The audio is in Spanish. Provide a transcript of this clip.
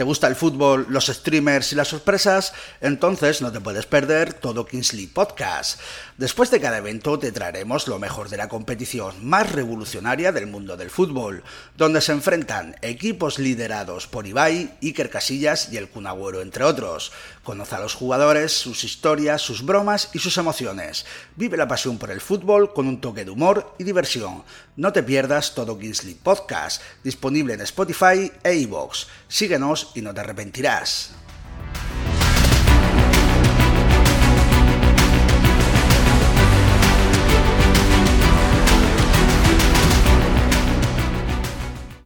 ¿Te gusta el fútbol, los streamers y las sorpresas? Entonces no te puedes perder todo Kingsley Podcast. Después de cada evento te traeremos lo mejor de la competición más revolucionaria del mundo del fútbol, donde se enfrentan equipos liderados por Ibai, Iker Casillas y el Cunagüero, entre otros. Conoce a los jugadores, sus historias, sus bromas y sus emociones. Vive la pasión por el fútbol con un toque de humor y diversión. No te pierdas todo Kingsley Podcast, disponible en Spotify e iVoox. Síguenos y no te arrepentirás.